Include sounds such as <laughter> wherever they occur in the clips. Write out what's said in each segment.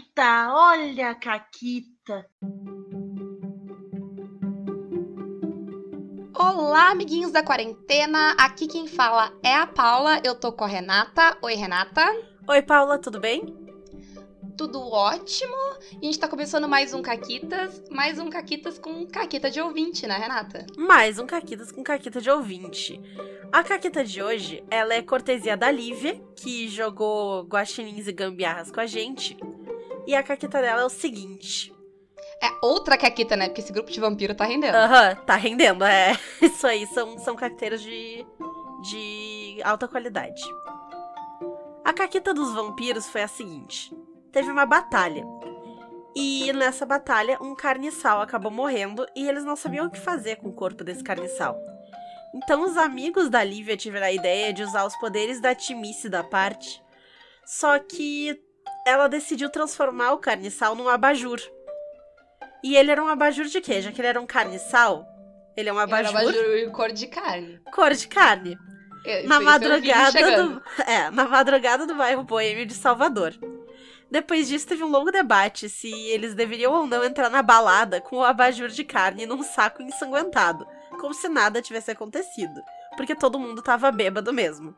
Caquita, olha a Caquita. Olá, amiguinhos da quarentena. Aqui quem fala é a Paula. Eu tô com a Renata. Oi, Renata. Oi, Paula, tudo bem? Tudo ótimo. A gente tá começando mais um Caquitas, mais um Caquitas com Caquita de ouvinte, né, Renata? Mais um Caquitas com Caquita de ouvinte. A Caquita de hoje, ela é cortesia da Lívia, que jogou guaxinins e gambiarras com a gente. E a Caquita dela é o seguinte. É outra Caquita, né? Porque esse grupo de vampiro tá rendendo. Aham, tá rendendo, é. <laughs> Isso aí, são, são carteiras de, de alta qualidade. A Caquita dos vampiros foi a seguinte. Teve uma batalha. E nessa batalha, um carniçal acabou morrendo e eles não sabiam o que fazer com o corpo desse carniçal. Então os amigos da Lívia tiveram a ideia de usar os poderes da timice da parte. Só que ela decidiu transformar o carniçal num abajur. E ele era um abajur de quê? Já que ele era um carniçal, ele é um abajur. Ele era um abajur cor de carne. Cor de carne. Na madrugada do. <laughs> É, na madrugada do bairro Boêmio de Salvador. Depois disso, teve um longo debate se eles deveriam ou não entrar na balada com o abajur de carne num saco ensanguentado, como se nada tivesse acontecido, porque todo mundo tava bêbado mesmo.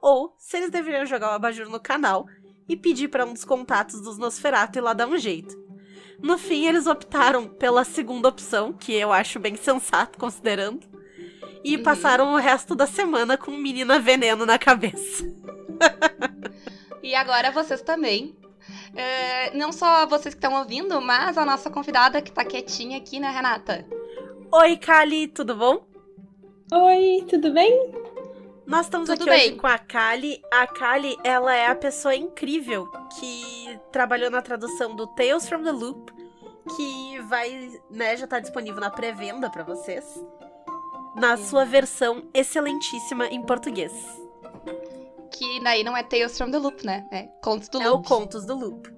Ou se eles deveriam jogar o abajur no canal e pedir para um dos contatos dos Nosferatu ir lá dar um jeito. No fim, eles optaram pela segunda opção, que eu acho bem sensato considerando, e Uhum. passaram o resto da semana com menina veneno na cabeça. E agora vocês também. É, não só vocês que estão ouvindo, mas a nossa convidada que tá quietinha aqui, né, Renata? Oi, Kali, tudo bom? Oi, tudo bem? Nós estamos Tudo aqui bem. hoje com a Kali. A Kali, ela é a pessoa incrível que trabalhou na tradução do Tales from the Loop, que vai, né, já tá disponível na pré-venda pra vocês. Na sua versão excelentíssima em português. Que daí não é Tales from the Loop, né? É Contos do É o Loop. Contos do Loop.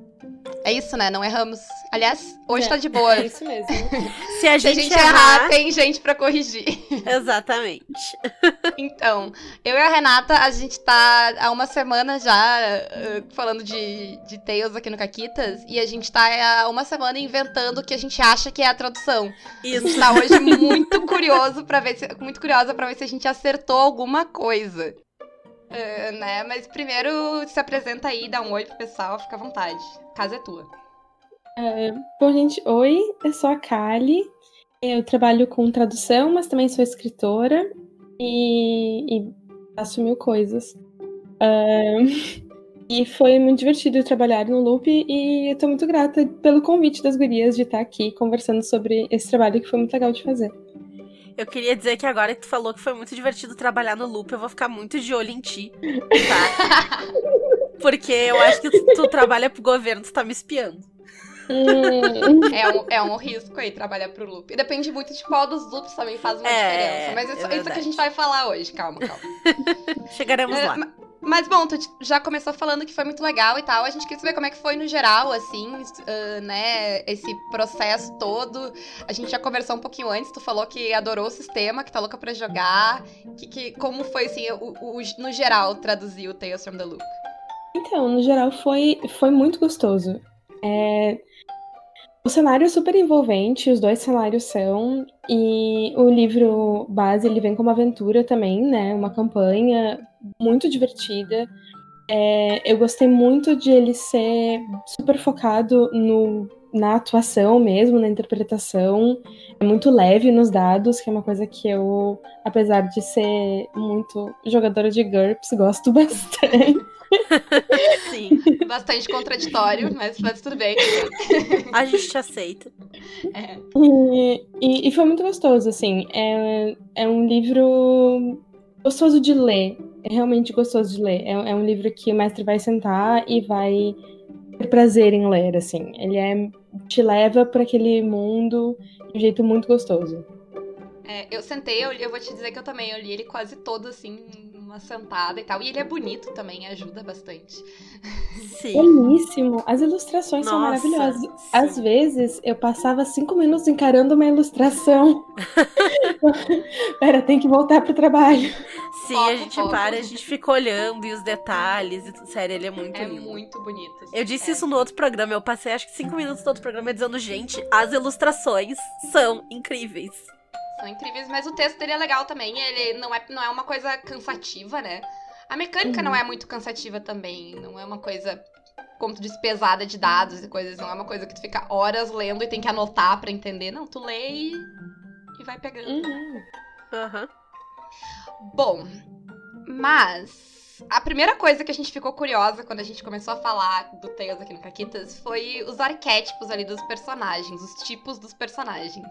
É isso, né? Não erramos. Aliás, hoje É, tá de boa. É isso mesmo. <laughs> Se a Se a gente, gente errar, tem gente pra corrigir. <laughs> Exatamente. <laughs> Então, eu e a Renata, a gente tá há uma semana já eh, falando de, de Tales aqui no Caquitas, e a gente tá há uma semana inventando o que a gente acha que é a tradução. A gente Isso. tá hoje muito curioso para ver se, muito curiosa pra ver se a gente acertou alguma coisa. Eh, né? Mas primeiro se apresenta aí, dá um oi pro pessoal, fica à vontade. A casa é tua. Bom, gente, oi, eu sou a Kali. Eu trabalho com tradução, mas também sou escritora e, e mil coisas. Ahn, <laughs> e foi muito divertido trabalhar no Loop e eu tô muito grata pelo convite das gurias de estar aqui conversando sobre esse trabalho que foi muito legal de fazer. Eu queria dizer que agora que tu falou que foi muito divertido trabalhar no loop, eu vou ficar muito de olho em ti, tá? <laughs> Porque eu acho que tu, tu trabalha pro governo, tu tá me espiando. Hum, É um, é um risco aí trabalhar pro loop. E depende muito de qual dos loops também faz uma É, diferença. Mas é isso, isso que a gente vai falar hoje. Calma, calma. <laughs> Chegaremos É, lá. ma- Mas bom, tu já começou falando que foi muito legal e tal. A gente queria saber como é que foi no geral, assim, ah, né? Esse processo todo. A gente já conversou um pouquinho antes. Tu falou que adorou o sistema, que tá louca pra jogar. Que, que, como foi, assim, o, o- no geral, traduzir o Tales from the Loop? Então, no geral, foi, foi muito gostoso. É, O cenário é super envolvente, os dois cenários são, e o livro base ele vem como aventura também, né? Uma campanha muito divertida. É, eu gostei muito de ele ser super focado no, na atuação mesmo, na interpretação. É muito leve nos dados, que é uma coisa que eu, apesar de ser muito jogadora de GURPS, gosto <laughs> bastante. Sim, Bastante contraditório, mas, mas tudo bem. a gente te aceita. É. E, e- e foi muito gostoso, assim. É, é um livro gostoso de ler. É realmente gostoso de ler. É, é um livro que o mestre vai sentar e vai ter prazer em ler, assim. Ele é, te leva para aquele mundo de um jeito muito gostoso. É, eu sentei, eu, eu vou te dizer que eu também, eu li ele quase todo, assim, numa sentada e tal. E ele é bonito também, ajuda bastante. Sim. Belíssimo. As ilustrações são Nossa, maravilhosas. sim. Às vezes eu passava cinco minutos encarando uma ilustração. <laughs> Pera, tem que voltar pro trabalho. Sim, Foco, a gente foco. para, a gente fica olhando e os detalhes. E, sério, ele é muito É lindo. muito bonito. assim. Eu disse É. isso no outro programa. Eu passei acho que cinco minutos do outro programa dizendo, gente, as ilustrações são incríveis. São incríveis, mas o texto dele é legal também. Ele não é, não é uma coisa cansativa, né? A mecânica Uhum. não é muito cansativa também. Não é uma coisa, como tu disse, pesada de dados e coisas. Não é uma coisa que tu fica horas lendo e tem que anotar pra entender. Não, tu lê e, e vai pegando. Uhum. Aham. Bom, mas a primeira coisa que a gente ficou curiosa quando a gente começou a falar do Tales aqui no Caquitas foi os arquétipos ali dos personagens, os tipos dos personagens.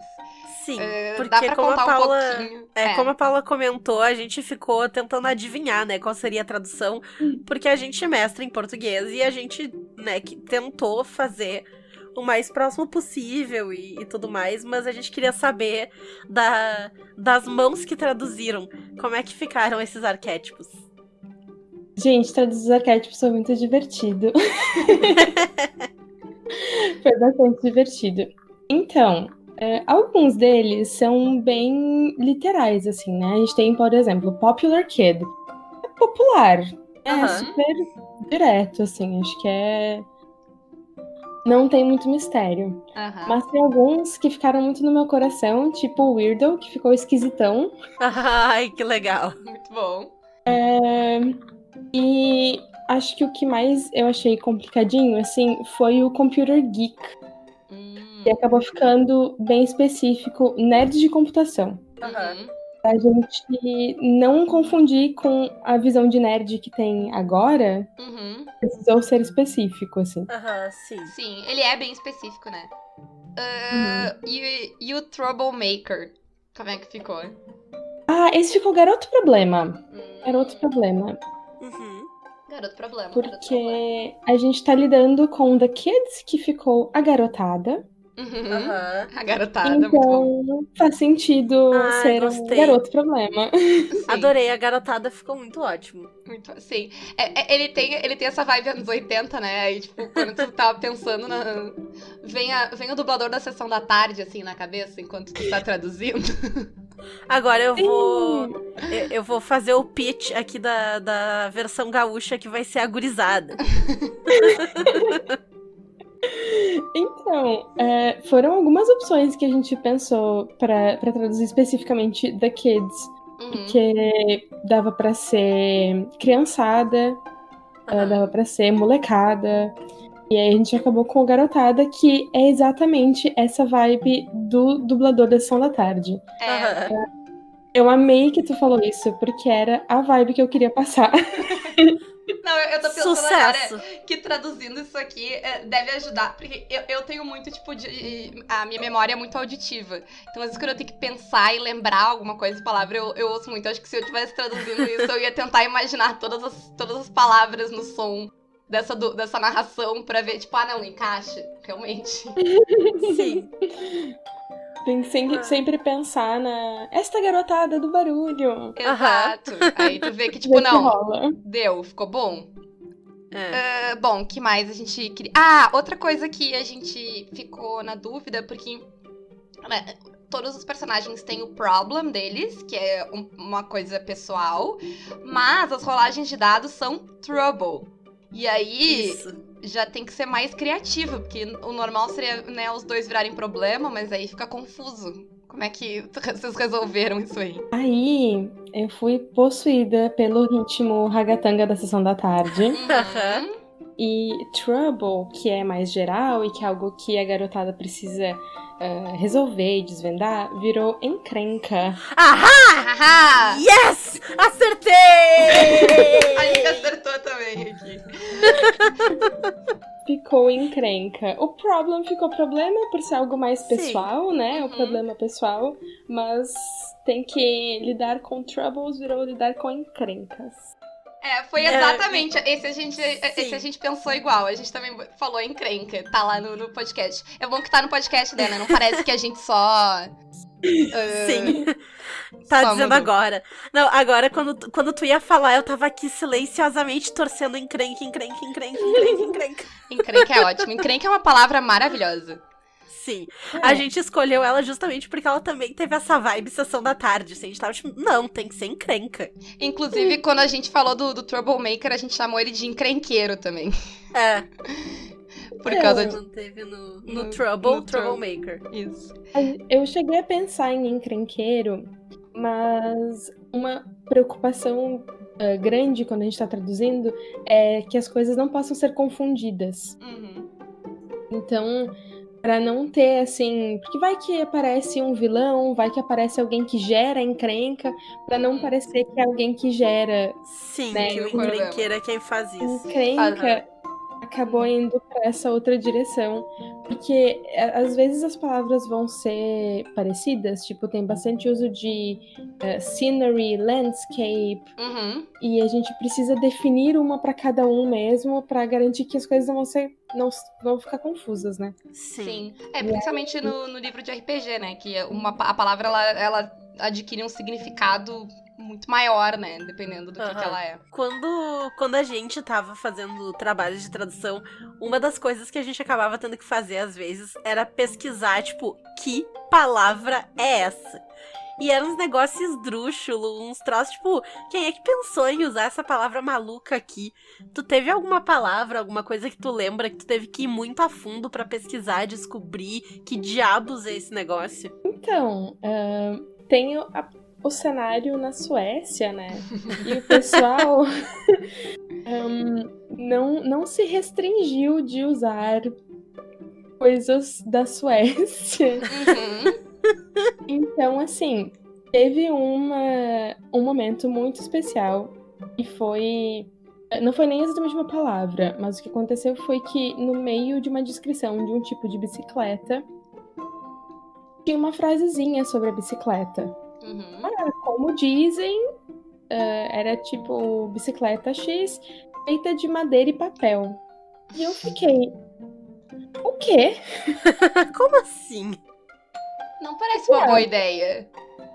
Sim, Eh, porque Dá pra como a contar Paula... um pouquinho. É, como a Paula comentou, a gente ficou tentando adivinhar, né, qual seria a tradução, porque a gente é mestre em português e a gente, né, que tentou fazer o mais próximo possível e, e tudo mais, mas a gente queria saber da, das mãos que traduziram, como é que ficaram esses arquétipos. Gente, traduzir os arquétipos foi muito divertido. <laughs> foi bastante divertido. Então, é, alguns deles são bem literais, assim, né? A gente tem, por exemplo, Popular Kid. É popular. É super direto, assim. Acho que é. Não tem muito mistério. Aham. Mas tem alguns que ficaram muito no meu coração, tipo o Weirdo, que ficou esquisitão. <laughs> Ai, que legal. Muito bom. É, E acho que o que mais eu achei complicadinho, assim, foi o Computer Geek, Hum. que acabou ficando bem específico, nerd de computação. Uhum. Pra gente não confundir com a visão de nerd que tem agora, Uhum. precisou ser específico, assim. Aham, sim. Sim, ele é bem específico, né? Ah, e, e o Troublemaker? Como é que ficou? Ah, esse ficou garoto problema. Hum, Garoto problema. Uhum. Garoto problema. garoto problema. Porque a gente tá lidando com The Kids, que ficou a garotada. Uhum. Aham. A garotada, muito bom. Então faz sentido Ai, ser um gostei. garoto problema. Sim, <laughs> Adorei, a garotada ficou muito ótimo. Muito, sim. É, é, ele, tem, ele tem essa vibe anos 80, né? Aí, tipo, quando tu tava pensando na. Vem, a, vem o dublador da sessão da tarde, assim, na cabeça, enquanto tu tá traduzindo. Agora eu vou. Eu, eu vou fazer o pitch aqui da, da versão gaúcha que vai ser a gurizada. <laughs> Então, é, foram algumas opções que a gente pensou pra pra traduzir especificamente The Kids, Uhum. que dava pra ser criançada, Aham. dava pra ser molecada. E aí a gente acabou com o garotada, que é exatamente essa vibe do dublador da sessão da tarde. É, Aham. Eu amei que tu falou isso, porque era a vibe que eu queria passar. <laughs> <laughs> Não, eu, eu tô pensando Sucesso! agora que traduzindo isso aqui é, deve ajudar, porque eu, eu tenho muito, tipo, de. A minha memória é muito auditiva. Então, às vezes, quando eu tenho que pensar e lembrar alguma coisa de palavra, eu, eu ouço muito. Eu acho que se eu estivesse traduzindo isso, eu ia tentar imaginar todas as, todas as palavras no som dessa, do- dessa narração pra ver, tipo, ah, não, encaixa, realmente. <laughs> Sim. Tem que sempre, Ah. sempre pensar na. Esta garotada do barulho. Exato. Aí tu vê que, <laughs> tipo, não, rola. deu, ficou bom. É. Ah, bom, que mais a gente queria. Ah, outra coisa que a gente ficou na dúvida, porque né, todos os personagens têm o problem deles, que é um- uma coisa pessoal, mas as rolagens de dados são trouble. E aí Isso. Já tem que ser mais criativo, porque o normal seria né, os dois virarem problema, mas aí fica confuso. Como é que <laughs> vocês resolveram isso aí? Aí eu fui possuída pelo ritmo ragatanga da sessão da tarde. Uhum. E Trouble, que é mais geral e que é algo que a garotada precisa ah, resolver e desvendar, virou encrenca. Ahá! Haha! Yes! Acertei! <laughs> A gente acertou também aqui. <laughs> Ficou encrenca. O problem ficou problema por ser algo mais Sim. pessoal, né? Uhum. O problema pessoal. Mas tem que lidar com troubles, virou lidar com encrencas. É, foi É, exatamente. Esse a, gente, esse sim. a gente pensou igual. A gente também falou encrenca. Tá lá no, no podcast. É bom que tá no podcast, né? Não parece que a gente só. <laughs> ah, Sim. Tá Só dizendo mudou. agora. Não, agora quando, quando tu ia falar, eu tava aqui silenciosamente torcendo encrenca, encrenca, encrenca, encrenca, encrenca. Encrenca é ótimo. Encrenca é uma palavra maravilhosa. Sim. É. A gente escolheu ela justamente porque ela também teve essa vibe sessão da tarde. Assim, a gente tava tipo, não, tem que ser encrenca. Inclusive, quando a gente falou do, do Troublemaker, a gente chamou ele de encrenqueiro também. É. <laughs> Por É, causa A de. gente teve no, no, No- Trouble, no Troublemaker. Isso. Eu cheguei a pensar em encrenqueiro, mas uma preocupação ah, grande quando a gente tá traduzindo é que as coisas não possam ser confundidas. Uhum. Então, pra não ter assim, porque vai que aparece um vilão, vai que aparece alguém que gera encrenca, pra não parecer que é alguém que gera Sim, Né, que o encrenqueiro é quem faz isso. encrenca, acabou indo pra essa outra direção. Porque a- às vezes as palavras vão ser parecidas, tipo, tem bastante uso de eh, scenery, landscape, Uhum. e a gente precisa definir uma pra cada um mesmo, pra garantir que as coisas não vão ser não vão ficar confusas, né? Sim. Sim. É, principalmente no, no livro de RPG, né? Que é uma, a palavra ela, ela adquire um significado muito maior, né? Dependendo do que, que Aham. ela é. Quando, quando a gente tava fazendo trabalho de tradução, uma das coisas que a gente acabava tendo que fazer às vezes era pesquisar, tipo, que palavra é essa? E eram uns negócios esdrúxulos, uns troços, tipo, quem é que pensou em usar essa palavra maluca aqui? Tu teve alguma palavra, alguma coisa que tu lembra que tu teve que ir muito a fundo pra pesquisar, descobrir que diabos é esse negócio? Então, ahn, tem o, a- o cenário na Suécia, né? E o pessoal <laughs> ahn, não, não se restringiu de usar coisas da Suécia. Uhum. Então, assim, teve uma, um momento muito especial e foi. Não foi nem exatamente uma palavra, mas o que aconteceu foi que no meio de uma descrição de um tipo de bicicleta tinha uma frasezinha sobre a bicicleta. Uhum. Como dizem, eh, era tipo bicicleta X feita de madeira e papel. E eu fiquei. O quê? <laughs> Como assim? Não parece uma É. boa ideia.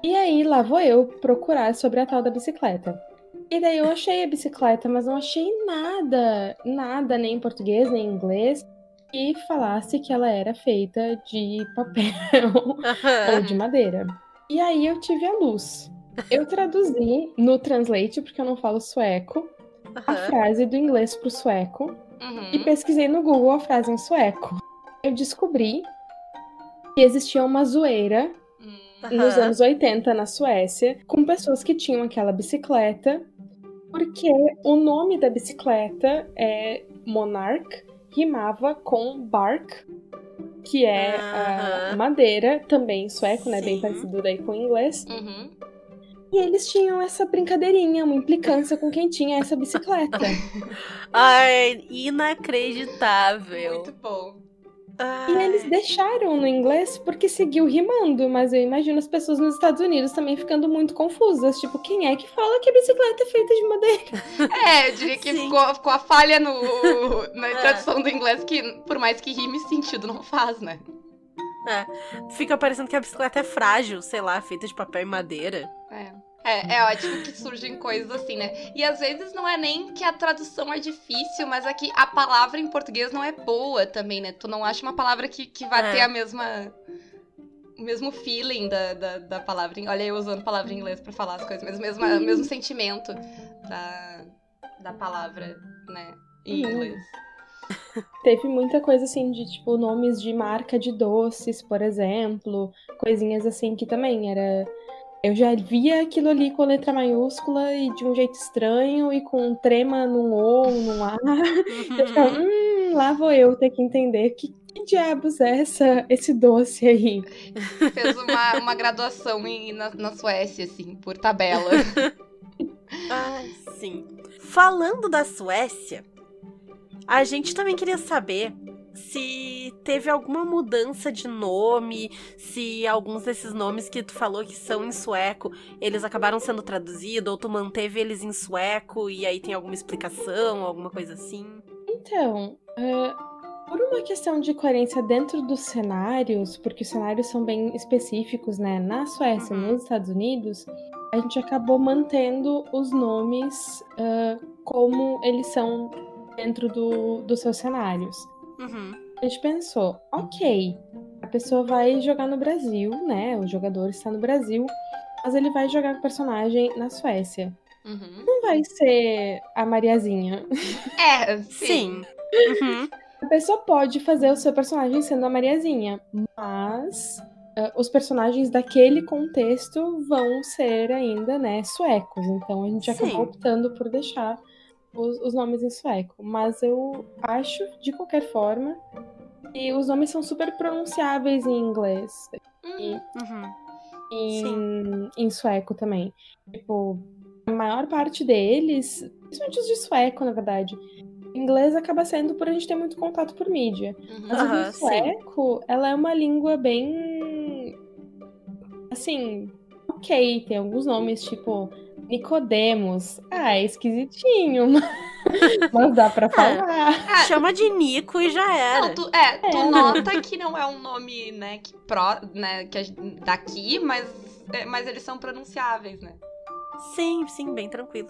E aí lá vou eu procurar sobre a tal da bicicleta. E daí eu achei a bicicleta, mas não achei nada, nada, nem em português, nem em inglês, que falasse que ela era feita de papel <laughs> ou de madeira. E aí eu tive a luz. Eu traduzi no Translate, porque eu não falo sueco, a frase do inglês pro sueco Uhum. e pesquisei no Google a frase em sueco. Eu descobri que existia uma zoeira Hum. nos anos 80 na Suécia, com pessoas que tinham aquela bicicleta, porque o nome da bicicleta é Monarch, rimava com bark, que é a Aham. madeira, também em sueco, né? Bem Sim. parecido daí com o inglês. Uhum. E eles tinham essa brincadeirinha, uma implicância com quem tinha essa bicicleta. <laughs> Ai, inacreditável. Muito bom. Ai. E eles deixaram no inglês porque seguiu rimando, mas eu imagino as pessoas nos Estados Unidos também ficando muito confusas. Tipo, quem é que fala que a bicicleta é feita de madeira? <laughs> É, eu diria que ficou, ficou a falha no, na É. tradução do inglês, que por mais que rime, sentido não faz, né? Fica parecendo que a bicicleta é frágil, sei lá, feita de papel e madeira. É. É, é ótimo que surgem coisas assim, né? E às vezes não é nem que a tradução é difícil, mas é que a palavra em português não é boa também, né? Tu não acha uma palavra que, que vai É. ter a mesma. O mesmo feeling da, da, da palavra. em- Olha, eu usando palavra em inglês pra falar as coisas, mas o mesmo, o mesmo sentimento da, da palavra, né? Em Uhum. inglês. <laughs> Teve muita coisa assim de tipo nomes de marca de doces, por exemplo, coisinhas assim que também era. Eu já via aquilo ali com letra maiúscula e de um jeito estranho e com um trema num O, ou num A. <laughs> Eu ficava, Uhum. hum, lá vou eu ter que entender que, que diabos é essa, esse doce aí. <laughs> Fez uma, uma graduação em, na, na Suécia, assim, por tabela. Ai, <laughs> sim. Falando da Suécia, a gente também queria saber se teve alguma mudança de nome, se alguns desses nomes que tu falou que são em sueco, eles acabaram sendo traduzidos, ou tu manteve eles em sueco e aí tem alguma explicação, alguma coisa assim. Então, eh, por uma questão de coerência dentro dos cenários, porque os cenários são bem específicos, né? Na Suécia, Uhum. nos Estados Unidos, a gente acabou mantendo os nomes eh, como eles são dentro do, dos seus cenários. Uhum. a gente pensou, ok, a pessoa vai jogar no Brasil, né? O jogador está no Brasil, mas ele vai jogar com o personagem na Suécia. Uhum. Não vai ser a Mariazinha. É, sim. Sim. Uhum. A pessoa pode fazer o seu personagem sendo a Mariazinha, mas uh, os personagens daquele contexto vão ser ainda, né, suecos. Então a gente Sim. acabou optando por deixar os, os nomes em sueco. Mas eu acho, de qualquer forma, que os nomes são super pronunciáveis em inglês Uhum. Uhum. e Sim. em, em sueco também. Tipo, a maior parte deles, principalmente os de sueco, na verdade, inglês acaba sendo por a gente ter muito contato por mídia. Uhum. Mas Aham, o sim. sueco, ela é uma língua bem. Assim, ok, tem alguns nomes, tipo Nicodemos. Ah, é esquisitinho, mas- <laughs> mas dá pra falar. Ah, <laughs> Chama de Nico e já era. Não, tu, é, tu É. nota que não é um nome, né, que pró, né, que gente- daqui, mas, é, mas eles são pronunciáveis, né? Sim, sim, bem tranquilo.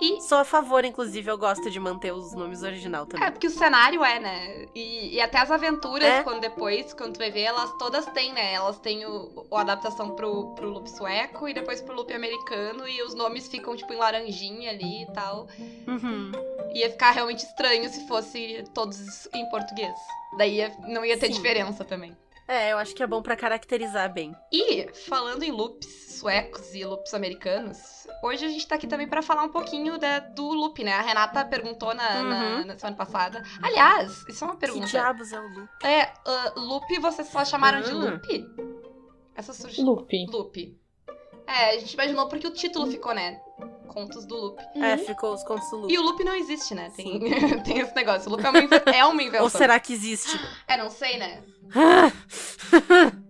E Sou a favor, inclusive, eu gosto de manter os nomes original também. é porque o cenário é, né? E, e até as aventuras, É. quando depois, quando tu vai ver, elas todas têm, né? Elas têm o, o- a adaptação pro, pro loop sueco e depois pro loop americano, e os nomes ficam, tipo, em laranjinha ali e tal. Uhum. Ia ficar realmente estranho se fosse todos em português. Daí ia- não ia ter Sim. diferença também. É, eu acho que é bom pra caracterizar bem. E, falando em loops suecos e loops americanos, hoje a gente tá aqui também pra falar um pouquinho da- do loop, né? A Renata perguntou na, na- Uhum. na semana passada. Aliás, isso é uma Que pergunta. diabos é o Lu? É, ah, loop vocês só chamaram de Ah. loop? Essa surgiu. Loop. Loop. É, a gente imaginou porque o título ficou, né? Contos do loop. É, Uhum. ficou os contos do Lu. E o loop não existe, né? Tem, <laughs> tem esse negócio. O loop é uma, inve- é uma invenção. Ou será que existe? É, não sei, né? <laughs>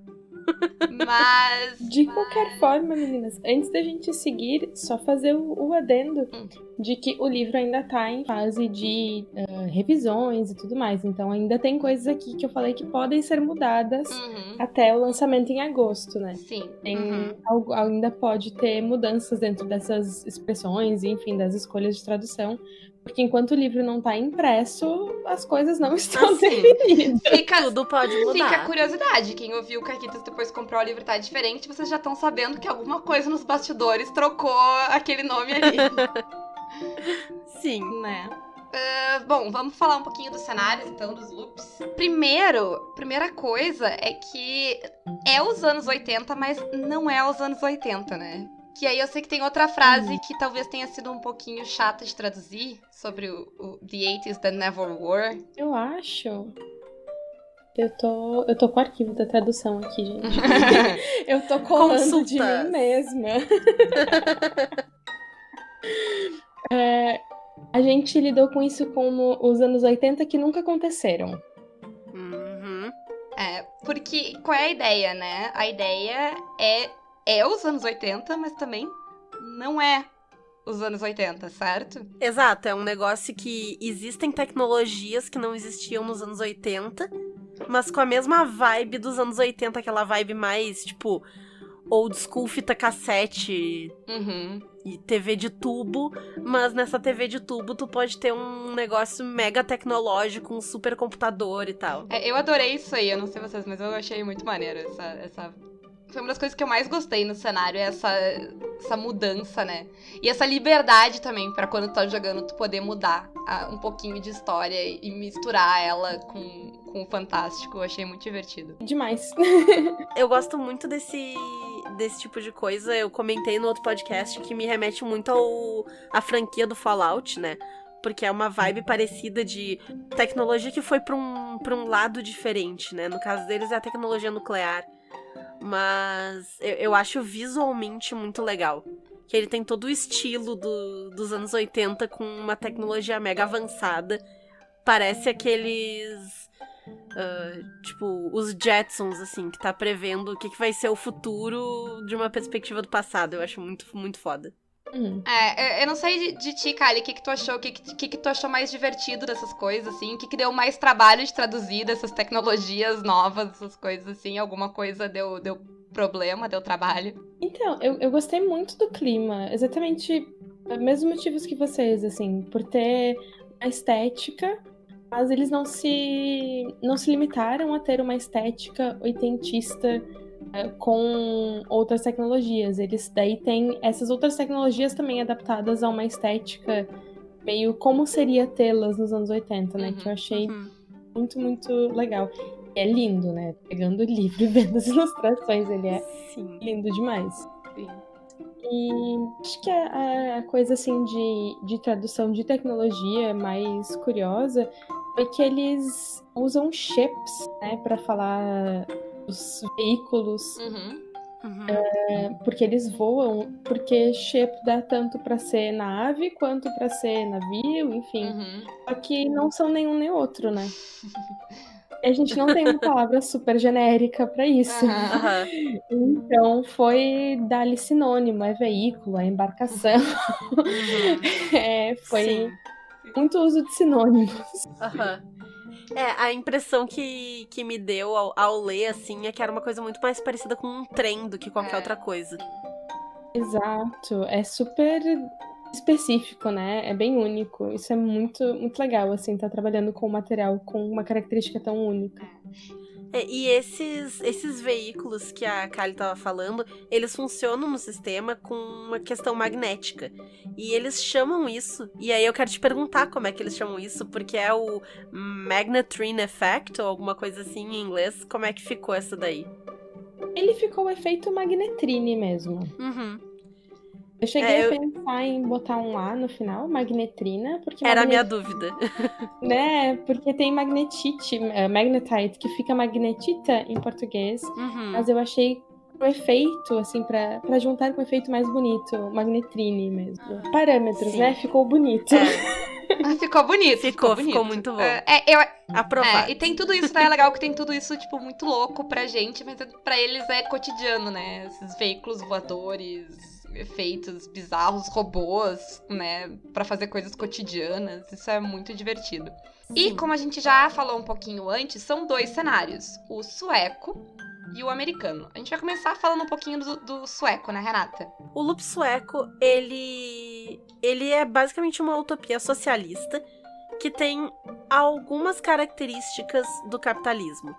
Mas. De qualquer forma, meninas, antes da gente seguir, só fazer o, o adendo Hum. de que o livro ainda tá em fase de ah, revisões e tudo mais. Então ainda tem coisas aqui que eu falei que podem ser mudadas Uhum. até o lançamento em agosto, né? Sim. Tem, Uhum. algo- ainda pode ter mudanças dentro dessas expressões, enfim, das escolhas de tradução. Porque enquanto o livro não tá impresso, as coisas não <laughs> estão Assim, definidas. Fica, <laughs> Tudo pode Fica a mudar. curiosidade. Quem ouviu o Caquitas depois comprou o livro tá diferente, vocês já estão sabendo que alguma coisa nos bastidores trocou aquele nome ali, <laughs> Sim. né? Ah, bom, vamos falar um pouquinho dos cenários, então, dos loops. Primeiro, primeira coisa é que é os anos 80, mas não é os anos 80, né? Que aí eu sei que tem outra frase que talvez tenha sido um pouquinho chata de traduzir sobre o, o The 80s That Never Were. Eu acho. Eu tô, eu tô com o arquivo da tradução aqui, gente. <laughs> Eu tô colando de Consultas. mim mesma. <laughs> É, a gente lidou com isso como os anos 80 que nunca aconteceram. Uhum. É, porque qual é a ideia, né? A ideia é, é os anos 80, mas também não é os anos 80, certo? Exato, é um negócio que existem tecnologias que não existiam nos anos 80, mas com a mesma vibe dos anos 80, aquela vibe mais, tipo, old school fita cassete Uhum. e TV de tubo, mas nessa TV de tubo tu pode ter um negócio mega tecnológico, um supercomputador e tal. É, eu adorei isso aí, eu não sei vocês, mas eu achei muito maneiro essa, essa... Foi uma das coisas que eu mais gostei no cenário, é essa, essa mudança, né? E essa liberdade também, pra quando tu tá jogando, tu poder mudar ah, um pouquinho de história e misturar ela com, com o fantástico. Eu achei muito divertido. Demais. <laughs> Eu gosto muito desse desse tipo de coisa. Eu comentei no outro podcast que me remete muito ao a franquia do Fallout, né? Porque é uma vibe parecida de tecnologia que foi pra um, pra um lado diferente, né? No caso deles é a tecnologia nuclear. Mas eu, eu acho visualmente muito legal. Que ele tem todo o estilo do- dos anos 80 com uma tecnologia mega avançada. Parece aqueles ah, tipo, os Jetsons, assim, que tá prevendo o que, que vai ser o futuro de uma perspectiva do passado. Eu acho muito, muito foda. Hum. É, eu- não sei de, de ti, Kali, o que, que tu achou? O que, que, que tu achou mais divertido dessas coisas, assim? O que, que deu mais trabalho de traduzir dessas tecnologias novas, essas coisas assim? Alguma coisa deu, deu problema, deu trabalho? Então, eu, eu gostei muito do clima. Exatamente os mesmos motivos que vocês, assim, por ter a estética mas eles não se não se limitaram a ter uma estética oitentista é, com outras tecnologias. Eles daí têm essas outras tecnologias também adaptadas a uma estética meio como seria tê-las nos anos 80, né? Uhum, que eu achei Uhum. muito, muito legal. E é lindo, né? Pegando o livro e <laughs> vendo as ilustrações, ele é Sim. lindo demais. Sim. E acho que a, a coisa assim de, de tradução de tecnologia mais curiosa foi que eles usam chips, né, para falar os veículos, Uhum. Uhum. porque eles voam, porque chip dá tanto para ser nave quanto para ser navio, enfim. Uhum. Só que não são nenhum nem outro, né? <laughs> A gente não tem uma palavra super genérica para isso. Aham. Então foi dar-lhe sinônimo, é veículo, é embarcação. Uhum. <laughs> É, foi Sim. muito uso de sinônimos. Aham. É, a impressão que, que me deu ao, ao ler, assim, é que era uma coisa muito mais parecida com um trem do que qualquer É. outra coisa. Exato, é super específico, né? É bem único. Isso é muito, muito legal, assim, tá trabalhando com um material com uma característica tão única. É, e esses, esses veículos que a Kali tava falando, eles funcionam no sistema com uma questão magnética. E eles chamam isso, e aí eu quero te perguntar como é que eles chamam isso, porque é o Magnetrine Effect, ou alguma coisa assim em inglês. Como é que ficou essa daí? Ele ficou o efeito magnetrine mesmo. Uhum. Eu cheguei É, a eu- pensar em botar um A no final, magnetrina, porque Era a minha dúvida. <laughs> né? Porque tem magnetite, eh, magnetite, que fica magnetita em português. Uhum. Mas eu achei o efeito, assim, pra, pra juntar com o efeito mais bonito, magnetrine mesmo. Parâmetros, Sim. né? Ficou bonito. É, <laughs> Ah, ficou bonito. Ficou, bonito. ficou muito bom. É, é, eu, aprovado. É, e tem tudo isso, né? É legal que tem tudo isso, tipo, muito louco pra gente, mas pra eles é cotidiano, né? Esses veículos voadores, efeitos bizarros, robôs, né? Pra fazer coisas cotidianas. Isso é muito divertido. E Sim. como a gente já falou um pouquinho antes, são dois cenários: o sueco e o americano. A gente vai começar falando um pouquinho do, do sueco, né, Renata? O loop sueco, ele ele é basicamente uma utopia socialista que tem algumas características do capitalismo.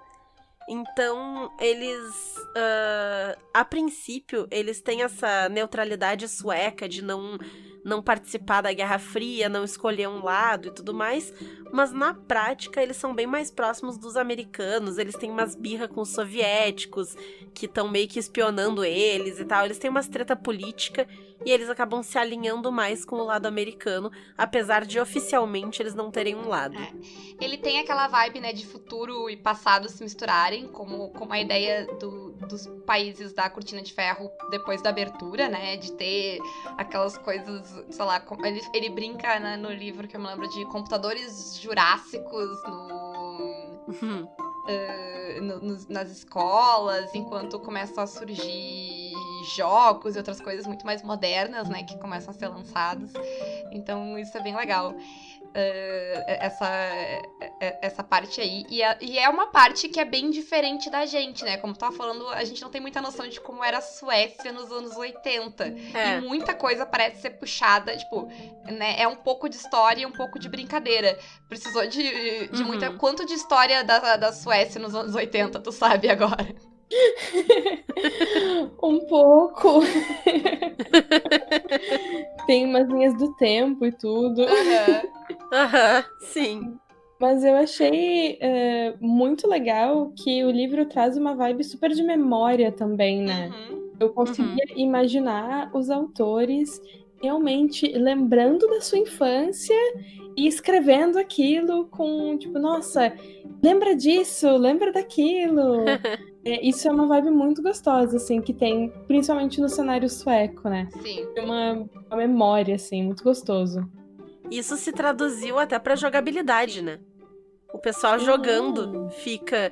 Então, eles, ah, a princípio, eles têm essa neutralidade sueca de não não participar da Guerra Fria, não escolher um lado e tudo mais, mas na prática eles são bem mais próximos dos americanos, eles têm umas birra com os soviéticos, que estão meio que espionando eles e tal. Eles têm umas treta política e eles acabam se alinhando mais com o lado americano, apesar de oficialmente eles não terem um lado. É. Ele tem aquela vibe, né, de futuro e passado se misturarem, como, como a ideia do- dos países da cortina de ferro depois da abertura, né, de ter aquelas coisas, sei lá, ele, ele brinca né, no livro que eu me lembro de computadores jurássicos no, Uhum. eh, no- nos- nas escolas, enquanto começam a surgir jogos e outras coisas muito mais modernas, né, que começam a ser lançados. Então isso é bem legal. eh, essa, eh, essa parte aí. E é, e é uma parte que é bem diferente da gente, né? Como tu tava falando, a gente não tem muita noção de como era a Suécia nos anos 80. É. E muita coisa parece ser puxada, tipo, né? É um pouco de história e um pouco de brincadeira. Precisou de, de Uhum. muita. Quanto de história da, da Suécia nos anos 80, tu sabe agora? <laughs> Um pouco. <laughs> Tem umas linhas do tempo e tudo. Aham, sim. Mas eu achei é, muito legal que o livro traz uma vibe super de memória também, né? Uhum. Eu conseguia imaginar os autores realmente lembrando da sua infância e escrevendo aquilo com, tipo, nossa, lembra disso, lembra daquilo. <laughs> É, isso é uma vibe muito gostosa, assim, que tem, principalmente no cenário sueco, né? Sim. Tem uma, uma memória, assim, muito gostoso. Isso se traduziu até pra jogabilidade, né? O pessoal jogando fica.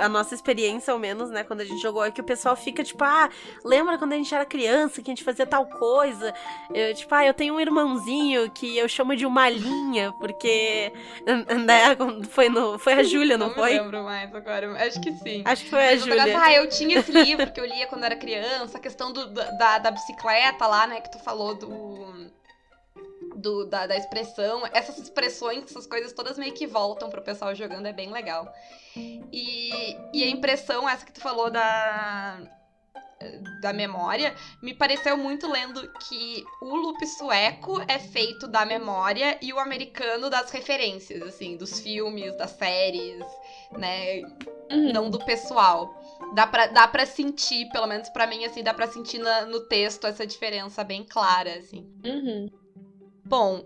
A nossa experiência, ao menos, né, quando a gente jogou, é que o pessoal fica tipo, ah, lembra quando a gente era criança que a gente fazia tal coisa? Eu, tipo, ah, eu tenho um irmãozinho que eu chamo de uma linha, porque. <laughs> Né, foi, no, foi a Júlia, não, me foi? lembro mais agora. Acho que sim. Acho que foi a Mas, Júlia. ah, eu tinha esse livro <laughs> que eu lia quando era criança, a questão do, da, da bicicleta lá, né, que tu falou do. Do, da, da expressão. Essas expressões, essas coisas todas meio que voltam pro pessoal jogando, é bem legal. E, e a impressão, essa que tu falou da, da memória, me pareceu muito lendo que o loop sueco é feito da memória e o americano das referências, assim, dos filmes, das séries, né? Uhum. Não do pessoal. Dá pra, dá pra sentir, pelo menos pra mim, assim, dá pra sentir na- no texto essa diferença bem clara, assim. Uhum. Bom,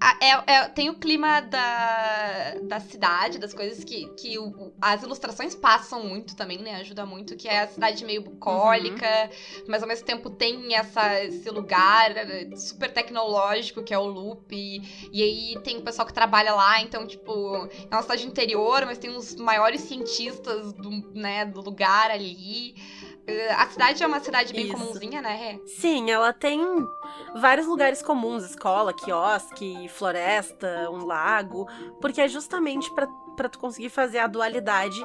a- é- é- tem o clima da, da cidade, das coisas que, que o- as ilustrações passam muito também, né? Ajuda muito, que é a cidade meio bucólica, mas ao mesmo tempo tem essa, esse lugar eh, super tecnológico que é o Loop. E, e aí tem o pessoal que trabalha lá, então, tipo, é uma cidade interior, mas tem os maiores cientistas do, né, do lugar ali. A cidade é uma cidade bem Isso. comumzinha, né? Rê? Sim, ela tem vários lugares comuns, escola, quiosque, floresta, um lago, porque é justamente pra pra tu conseguir fazer a dualidade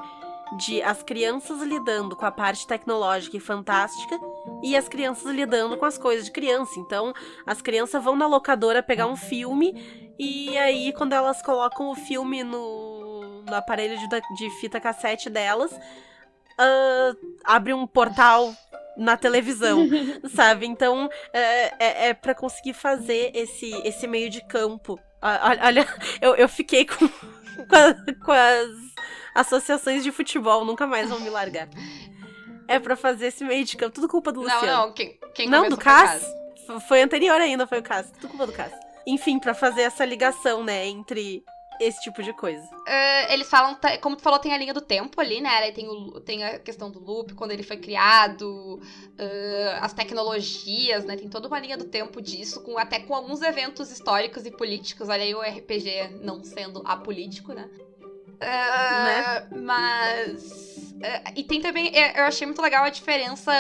de as crianças lidando com a parte tecnológica e fantástica e as crianças lidando com as coisas de criança. Então, as crianças vão na locadora pegar um filme e aí quando elas colocam o filme no, no aparelho de, de fita cassete delas, ah, abre um portal na televisão <laughs> sabe? Então, é, é, é para conseguir fazer esse, esse meio de campo. Olha, eu, eu fiquei com, <laughs> com, a- com as associações de futebol, nunca mais vão me largar. É pra fazer esse meio de campo, tudo culpa do Não, Luciano. não, quem, quem Não, do Cass. Foi anterior ainda, foi o Cass. Tudo culpa do Cass. Enfim, pra fazer essa ligação, né, entre esse tipo de coisa. É, eles falam, como tu falou, tem a linha do tempo ali, né? Aí tem, o, tem a questão do loop, quando ele foi criado, é, as tecnologias, né? Tem toda uma linha do tempo disso, com até com alguns eventos históricos e políticos. Olha aí o RPG não sendo apolítico, né? É, Mas. é, e tem também. Eu achei muito legal a diferença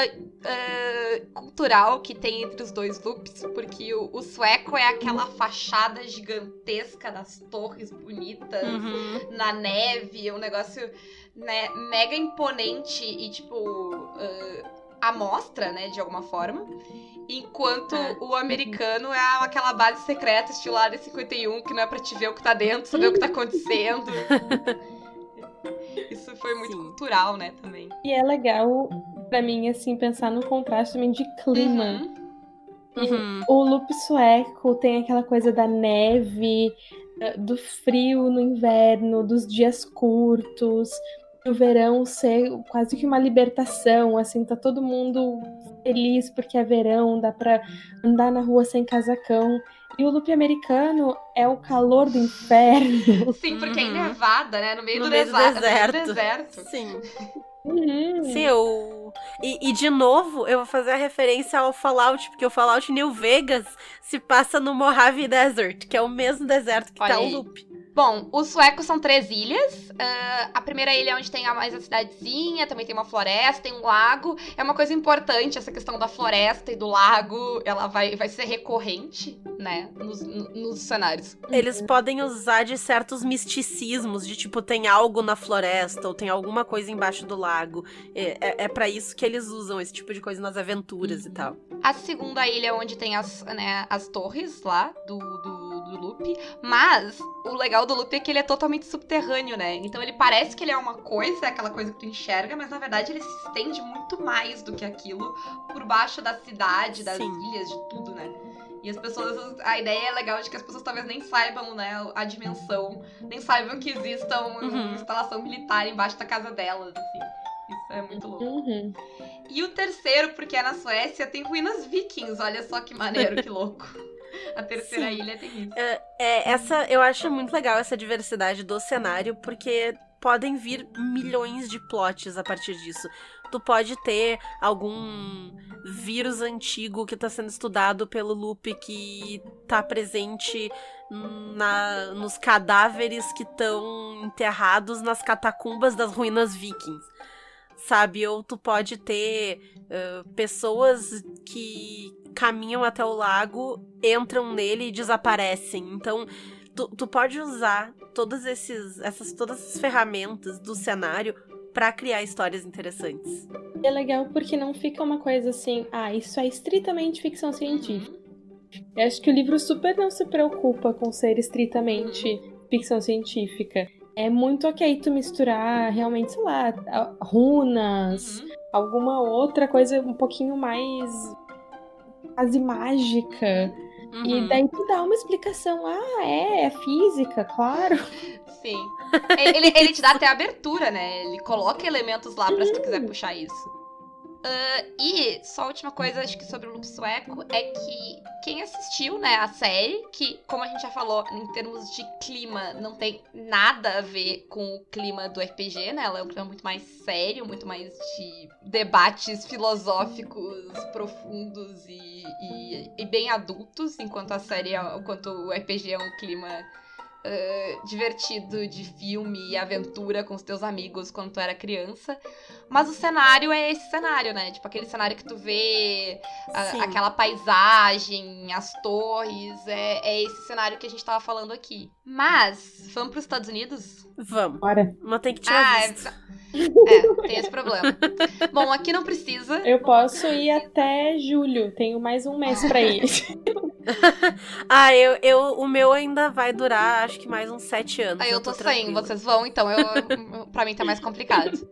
é, cultural que tem entre os dois loops, porque o, o sueco é aquela fachada gigantesca das torres bonitas Uhum. na neve, é um negócio né, mega imponente e, tipo, uh, à mostra, né, de alguma forma. Enquanto É. o americano é aquela base secreta, estilo Área 51, que não é pra te ver o que tá dentro, saber o que tá acontecendo. Isso foi muito Sim. cultural, né, também. E é legal, pra mim, assim, pensar no contraste também de clima. Uhum. Uhum. O loop sueco tem aquela coisa da neve, eh, do frio no inverno, dos dias curtos, o verão ser quase que uma libertação, assim, tá todo mundo feliz porque é verão, dá pra andar na rua sem casacão. E o loop americano é o calor do inferno. <laughs> Sim, porque é em Uhum. Nevada, né, no meio, No do, meio do desa- no meio do deserto. deserto. Sim. Uhum. Sim, eu. E, e, de novo, eu vou fazer a referência ao Fallout, porque o Fallout New Vegas se passa no Mojave Desert, que é o mesmo deserto que Olha tá o aí. loop. Bom, os suecos são três ilhas. Ah, a primeira ilha é onde tem a mais a cidadezinha, também tem uma floresta, tem um lago. É uma coisa importante essa questão da floresta e do lago. Ela vai, vai ser recorrente, né, nos, no- nos cenários. Eles podem usar de certos misticismos, de tipo, tem algo na floresta, ou tem alguma coisa embaixo do lago. É, é, é para isso que eles usam esse tipo de coisa nas aventuras e tal. A segunda ilha é onde tem as, né, as torres lá do, do, do loop. Mas o legal do loop é que ele é totalmente subterrâneo, né? Então ele parece que ele é uma coisa, é aquela coisa que tu enxerga, mas na verdade ele se estende muito mais do que aquilo por baixo da cidade, das Sim. ilhas, de tudo, né? E as pessoas. A ideia é legal de que as pessoas talvez nem saibam, né, a dimensão, nem saibam que exista uma Uhum. instalação militar embaixo da casa delas, assim. Isso é muito louco. Uhum. E o terceiro, porque é na Suécia, tem ruínas vikings. Olha só que maneiro, que louco. <laughs> A terceira Sim. ilha tem isso. É, essa, eu acho muito legal essa diversidade do cenário, porque podem vir milhões de plots a partir disso. Tu pode ter algum vírus antigo que tá sendo estudado pelo Loop que tá presente na, nos cadáveres que estão enterrados nas catacumbas das ruínas vikings. Sabe? Ou tu pode ter ah, pessoas que caminham até o lago, entram nele e desaparecem. Então, tu, tu pode usar todas esses, essas, todas as ferramentas do cenário pra criar histórias interessantes. E é legal porque não fica uma coisa assim, ah, isso é estritamente ficção científica. Uhum. Eu acho que o livro super não se preocupa com ser estritamente ficção científica. É muito ok tu misturar realmente, sei lá, runas, Uhum. alguma outra coisa um pouquinho mais quase mágica. Uhum. E daí tu dá uma explicação. Ah, é, é física, claro. Sim. Ele, ele te dá até abertura, né? Ele coloca elementos lá pra se tu quiser puxar isso. Ah, e só a última coisa, acho que sobre o loop sueco, é que quem assistiu, né, a série, que, como a gente já falou, em termos de clima, não tem nada a ver com o clima do RPG, né? Ela é um clima muito mais sério, muito mais de debates filosóficos profundos e, e, e bem adultos, enquanto a série, é, enquanto o RPG é um clima eh, divertido de filme e aventura com os teus amigos quando tu era criança. Mas o cenário é esse cenário, né? Tipo, aquele cenário que tu vê, a- aquela paisagem, as torres. É, é esse cenário que a gente tava falando aqui. Mas, vamos pros Estados Unidos? Vamos. Bora. Mas tem que tirar Ah, visto. é, tem esse problema. Bom, aqui não precisa. Eu posso ir até julho. Tenho mais um mês pra ir. <laughs> <laughs> Ah, eu, eu, o meu ainda vai durar, acho que mais uns sete anos. Aí eu tô sem, tranquila. vocês vão, então eu, eu- pra mim tá mais complicado.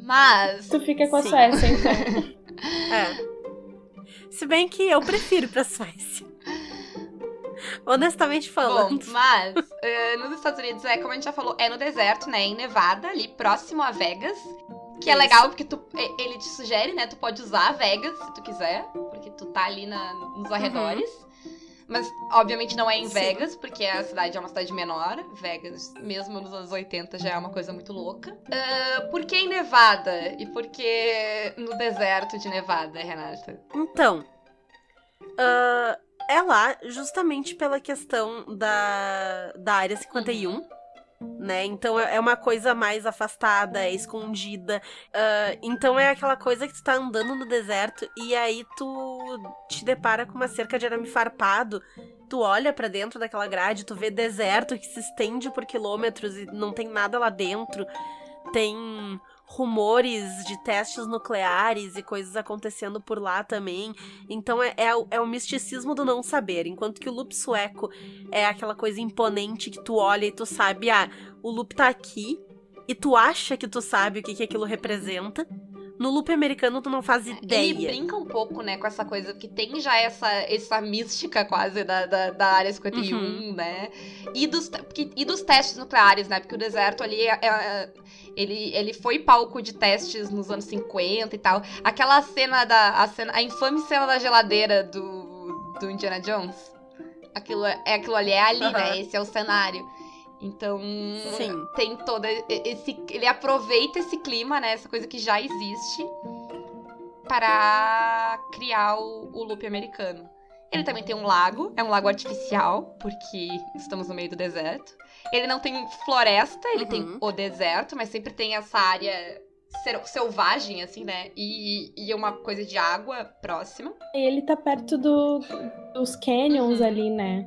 Mas. tu fica com a Sim. Suécia, então. <laughs> É. Se bem que eu prefiro ir pra Suécia. Honestamente Bom, falando. mas eh, nos Estados Unidos, é como a gente já falou, é no deserto, né? Em Nevada, ali próximo a Vegas. Que é legal porque tu, ele te sugere, né? Tu pode usar Vegas se tu quiser, porque tu tá ali na- nos arredores. Mas, obviamente, não é em Uhum. Sim. Vegas, porque a cidade é uma cidade menor. Vegas, mesmo nos anos 80, já é uma coisa muito louca. Ah, por que em Nevada? E por que no deserto de Nevada, Renata? Então, ah, é lá justamente pela questão da, da área 51. Né? Então é é uma coisa mais afastada, é escondida. Ah, então é aquela coisa que tu tá andando no deserto e aí tu te depara com uma cerca de arame farpado. Tu olha pra dentro daquela grade, tu vê deserto que se estende por quilômetros e não tem nada lá dentro. Tem rumores de testes nucleares e coisas acontecendo por lá também. Então é, é, o- é o misticismo do não saber. Enquanto que o loop sueco é aquela coisa imponente que tu olha e tu sabe, ah, o loop tá aqui. E tu acha que tu sabe o que, que aquilo representa. No loop americano tu não faz Ele ideia. brinca um pouco, né, com essa coisa, porque tem já essa, essa mística quase da, da, da área 51, Uhum. né? E dos, e dos testes nucleares, né? Porque o deserto ali é- é- ele, ele foi palco de testes nos anos 50 e tal. Aquela cena da. A, cena, a infame cena da geladeira do, do Indiana Jones. Aquilo, é é aquilo ali, é ali, Aham. né? Esse é o cenário. Então, Sim. tem todo esse. Ele aproveita esse clima, né? Essa coisa que já existe para criar o, o loop americano. Ele também tem um lago, é um lago artificial, porque estamos no meio do deserto. Ele não tem floresta, ele tem Uhum. o deserto, mas sempre tem essa área selvagem, assim, né? E, e uma coisa de água próxima. Ele tá perto do, dos canyons Uhum. ali, né?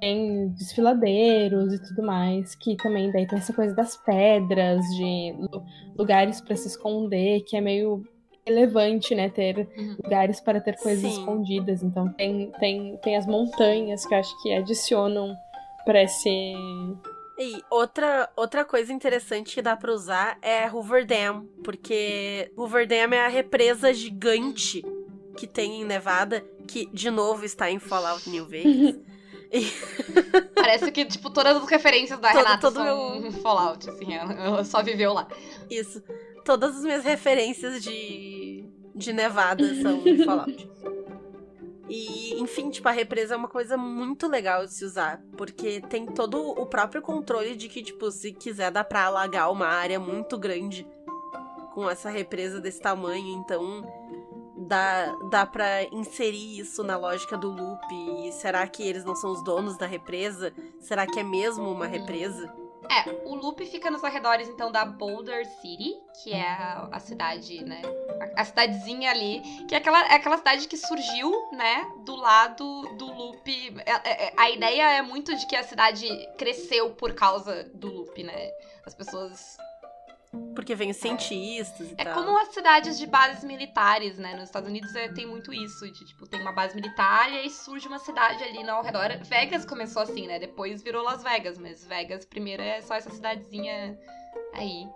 Tem desfiladeiros e tudo mais, que também daí tem essa coisa das pedras, de lu- lugares pra se esconder, que é meio relevante, né? Ter Uhum. lugares para ter coisas Sim. escondidas. Então tem, tem, tem as montanhas que eu acho que adicionam pra esse. E outra, outra coisa interessante que dá pra usar é Hoover Dam, porque Hoover Dam é a represa gigante que tem em Nevada, que de novo está em Fallout New Vegas. <laughs> <laughs> Parece que, tipo, todas as referências da Todo- Renata todo são meu- Fallout, assim, ela, só viveu lá. Isso. Todas as minhas referências de, de Nevada são de Fallout. E, enfim, tipo, a represa é uma coisa muito legal de se usar, porque tem todo o próprio controle de que, tipo, se quiser dá pra alagar uma área muito grande com essa represa desse tamanho, então dá, dá pra inserir isso na lógica do loop. E será que eles não são os donos da represa? Será que é mesmo uma represa? É, o loop fica nos arredores, então, da Boulder City, que é a, a cidade, né? A, a cidadezinha ali, que é aquela, é aquela cidade que surgiu, né? Do lado do loop. É- é- a ideia é muito de que a cidade cresceu por causa do loop, né? As pessoas Porque vem os cientistas e É tal. como as cidades de bases militares, né? Nos Estados Unidos é, tem muito isso. De, tipo, tem uma base militar e aí surge uma cidade ali no ao redor. Vegas começou assim, né? Depois virou Las Vegas, mas Vegas primeiro é só essa cidadezinha aí.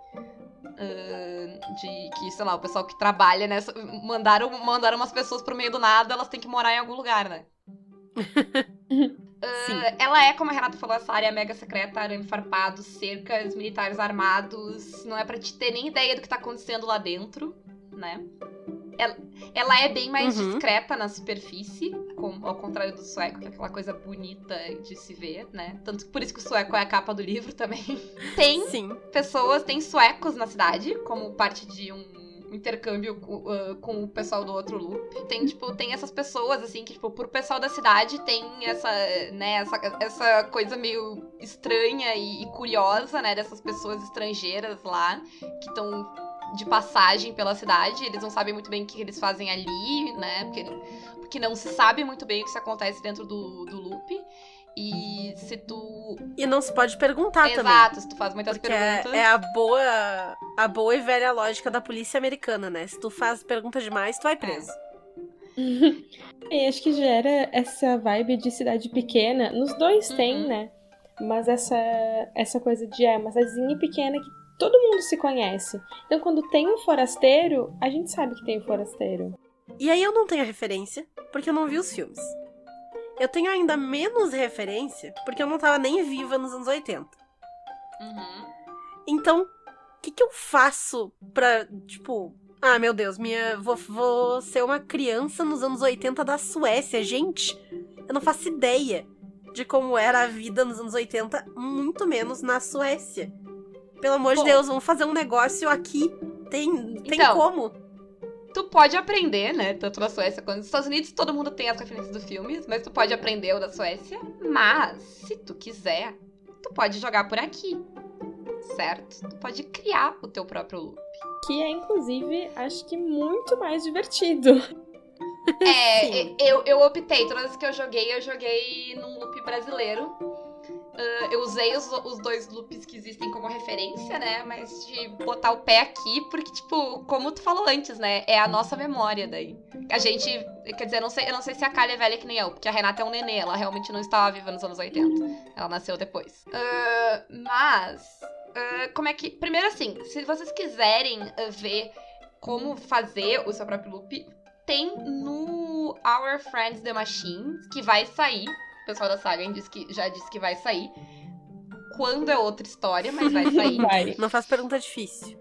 ah, de que, sei lá, o pessoal que trabalha nessa. Mandaram, mandaram umas pessoas pro meio do nada, elas têm que morar em algum lugar, né? <laughs> Sim. ela é, como a Renata falou, essa área mega secreta, arame farpado, cercas, militares armados. Não é pra te ter nem ideia do que tá acontecendo lá dentro, né? Ela, ela é bem mais Uhum. discreta na superfície, com- ao contrário do sueco, que é aquela coisa bonita de se ver, né? Tanto que por isso que o sueco é a capa do livro também. <laughs> Tem Sim. pessoas, tem suecos na cidade, como parte de um intercâmbio com, ah, com o pessoal do outro loop. Tem, tipo, tem essas pessoas, assim, que, tipo, pro pessoal da cidade tem essa, né, essa, essa coisa meio estranha e, e curiosa, né, dessas pessoas estrangeiras lá, que estão de passagem pela cidade, eles não sabem muito bem o que eles fazem ali, né, porque, porque não se sabe muito bem o que se acontece dentro do, do loop. E se tu E não se pode perguntar também. Exato, se tu faz muitas Porque é, perguntas. é a boa a boa e velha lógica da polícia americana, né? Se tu faz pergunta demais, tu vai preso. <laughs> E acho que gera essa vibe de cidade pequena. Nos dois tem, Uhum. né? Mas essa, essa coisa de é uma cidadezinha pequena que todo mundo se conhece. Então quando tem um forasteiro, a gente sabe que tem um forasteiro. E aí eu não tenho referência, porque eu não vi os filmes. Eu tenho ainda menos referência, porque eu não tava nem viva nos anos 80. Uhum. Então, o que, que eu faço pra, tipo. Ah, meu Deus, minha. Vou, vou ser uma criança nos anos 80 da Suécia. Gente, eu não faço ideia de como era a vida nos anos 80, muito menos na Suécia. Pelo amor Bom. de Deus, vamos fazer um negócio aqui. Tem, tem Então, como? Tu pode aprender, né? Tanto na Suécia quanto nos Estados Unidos, todo mundo tem as referências do filme, mas tu pode aprender o da Suécia. Mas, se tu quiser, tu pode jogar por aqui. Certo? Tu pode criar o teu próprio loop. Que é, inclusive, acho que muito mais divertido. É, <laughs> eu, eu optei, todas as que eu joguei, eu joguei num loop brasileiro. Ah, eu usei os, os dois loops que existem como referência, né? Mas de botar o pé aqui, porque, tipo, como tu falou antes, né? É a nossa memória daí. A gente. Quer dizer, eu não sei, eu não sei se a Kali é velha que nem eu, porque a Renata é um nenê, ela realmente não estava viva nos anos 80. Ela nasceu depois. Ah, mas. ah, como é que. Primeiro, assim, se vocês quiserem ver como fazer o seu próprio loop, tem no Our Friends The Machine, que vai sair. O pessoal da saga disse que, já disse que vai sair. Quando é outra história, mas vai <laughs> sair. Vai. Não faz pergunta difícil.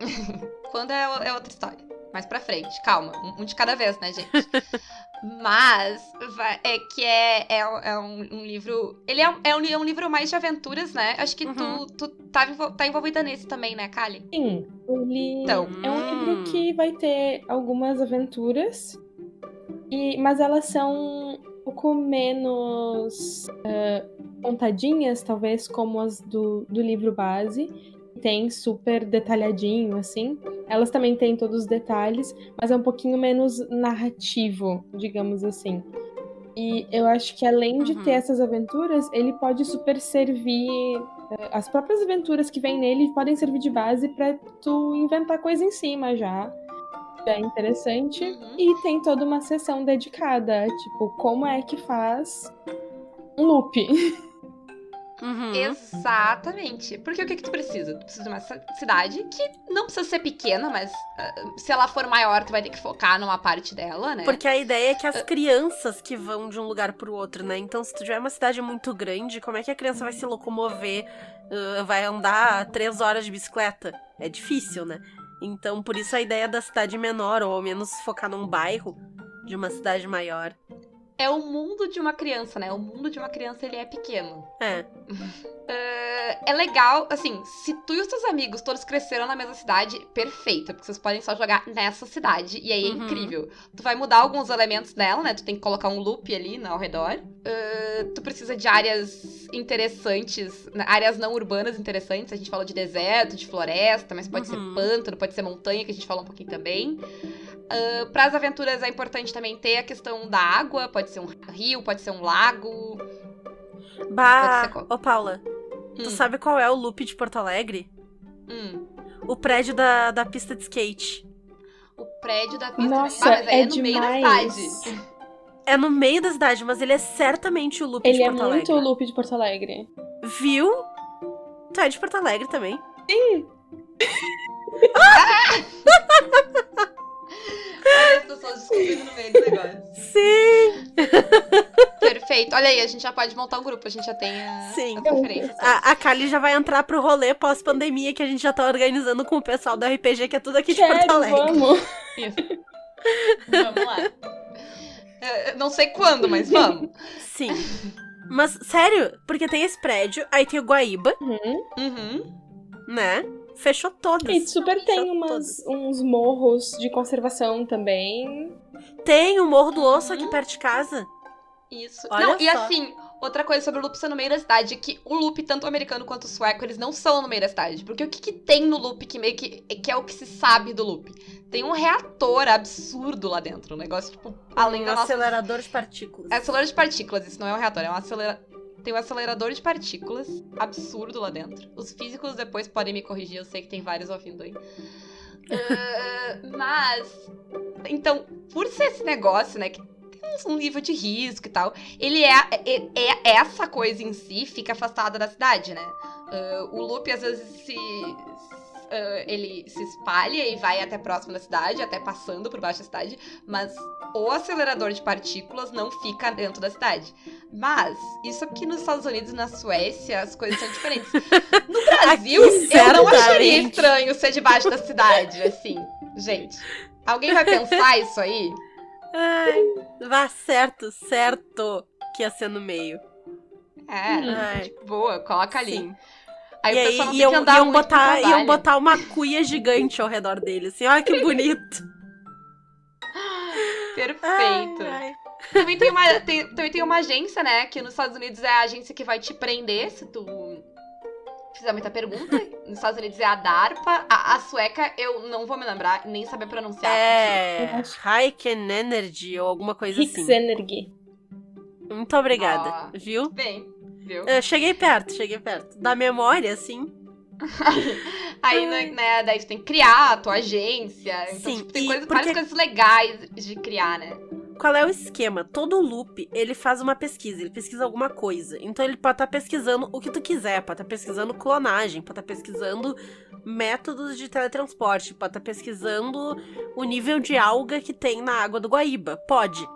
<laughs> Quando é, é outra história. Mais pra frente, calma. Um, um de cada vez, né, gente? <laughs> Mas vai- é que é, é, é um, um livro. Ele é, um- é, um, é um livro mais de aventuras, né? Acho que Uhum. tu, tu tá, tá envolvida nesse também, né, Kali? Sim, ele Então. é um Hum. livro que vai ter algumas aventuras, e, mas elas são pouco menos ah, contadinhas, talvez, como as do, do livro base. Tem super detalhadinho, assim. Elas também têm todos os detalhes, mas é um pouquinho menos narrativo, digamos assim. E eu acho que além de Uhum. ter essas aventuras, ele pode super servir eh, as próprias aventuras que vem nele podem servir de base pra tu inventar coisa em cima já. É interessante. Uhum. E tem toda uma sessão dedicada, tipo, como é que faz um loop. Uhum. Exatamente. Porque o que, que tu precisa? Tu precisa de uma ci- cidade que não precisa ser pequena, mas ah, se ela for maior, tu vai ter que focar numa parte dela, né? Porque a ideia é que as crianças que vão de um lugar pro outro, né? Então, se tu tiver uma cidade muito grande, como é que a criança vai se locomover? uh, vai andar três horas de bicicleta? É difícil, né? Então, por isso a ideia da cidade menor, ou ao menos focar num bairro de uma cidade maior. É o mundo de uma criança, né? O mundo de uma criança, ele é pequeno. É. Ah, <laughs> é legal, assim, se tu e os teus amigos todos cresceram na mesma cidade, perfeito, porque vocês podem só jogar nessa cidade, e aí é Uhum. incrível. Tu vai mudar alguns elementos dela, né? Tu tem que colocar um loop ali né, ao redor. Ah, tu precisa de áreas interessantes, né, áreas não urbanas interessantes. A gente falou de deserto, de floresta, mas pode Uhum. ser pântano, pode ser montanha, que a gente falou um pouquinho também. Uh, para as aventuras é importante também ter a questão da água, pode ser um rio, pode ser um lago. Bah, ô Paula, Hum, tu sabe qual é o loop de Porto Alegre? hum. O prédio da, da pista de skate. O prédio da pista Nossa, ah, mas aí é, é no meio da demais. cidade. É no meio da cidade, mas ele é certamente o loop Ele de é Porto muito o Alegre. loop de Porto Alegre. Viu? Tu é de Porto Alegre também. Olha <laughs> as pessoas descobrindo no meio do negócio. Sim! Perfeito. Olha aí, a gente já pode montar um grupo, a gente já tem a, Sim. as referências. A, a Kali já vai entrar pro rolê pós-pandemia que a gente já tá organizando com o pessoal do RPG, que é tudo aqui de Porto Alegre. vamos. Isso. Vamos lá. É, eu Não sei quando, mas vamos. Sim. Mas, sério, porque tem esse prédio, aí tem o Guaíba, Uhum. Uhum. né? Fechou todas. E super tem umas, todas. uns morros de conservação também. Tem o Morro do Osso aqui Uhum. perto de casa. Isso. Olha não, e só. assim, outra coisa sobre o loop ser no meio da cidade, é que o loop, tanto o americano quanto o sueco, eles não são no meio da cidade. Porque o que, que tem no loop que meio que, que é o que se sabe do loop? Tem um reator absurdo lá dentro. Um negócio, tipo, além um da nossa acelerador de partículas. É acelerador de partículas, isso não é um reator, é um acelera... Tem um acelerador de partículas absurdo lá dentro. Os físicos depois podem me corrigir, eu sei que tem vários ouvindo aí. Ah, mas. Então, por ser esse negócio, né, que um nível de risco e tal, ele é, é, é- essa coisa em si fica afastada da cidade, né? Ah, o loop às vezes se. Ah, ele se espalha e vai até próximo da cidade, até passando por baixo da cidade, mas o acelerador de partículas não fica dentro da cidade. Mas, isso aqui nos Estados Unidos e na Suécia, as coisas são diferentes. <laughs> No Brasil, Aqui, eu não acharia estranho ser debaixo da cidade, assim. Gente, alguém vai pensar isso aí? Ai, vá certo, certo que ia ser no meio. É, tipo, boa, coloca ali. Sim. Aí e o aí pessoal não tem iam, que andar iam muito botar, iam botar uma cuia gigante ao redor dele, assim, olha que <laughs> bonito. <gasps> Perfeito. Ai, ai. Também tem, uma, tem- também tem uma agência, né? Que nos Estados Unidos é a agência que vai te prender se tu fizer muita pergunta. <laughs> Nos Estados Unidos é a DARPA. A, a sueca eu não vou me lembrar, nem saber pronunciar. É, Heiken Energy ou alguma coisa Hicks assim. Energy. Muito obrigada, Ó. viu? Bem, Eu cheguei perto, cheguei perto. Da memória, assim. <laughs> Aí, né, né, daí tu tem que criar a tua agência. Então, Sim, tipo, tem coisa- porque- várias coisas legais de criar, né? Qual é o esquema? Todo loop, ele faz uma pesquisa, ele pesquisa alguma coisa. Então ele pode estar pesquisando o que tu quiser, pode estar pesquisando clonagem, pode estar pesquisando métodos de teletransporte, pode estar pesquisando o nível de alga que tem na água do Guaíba. Pode.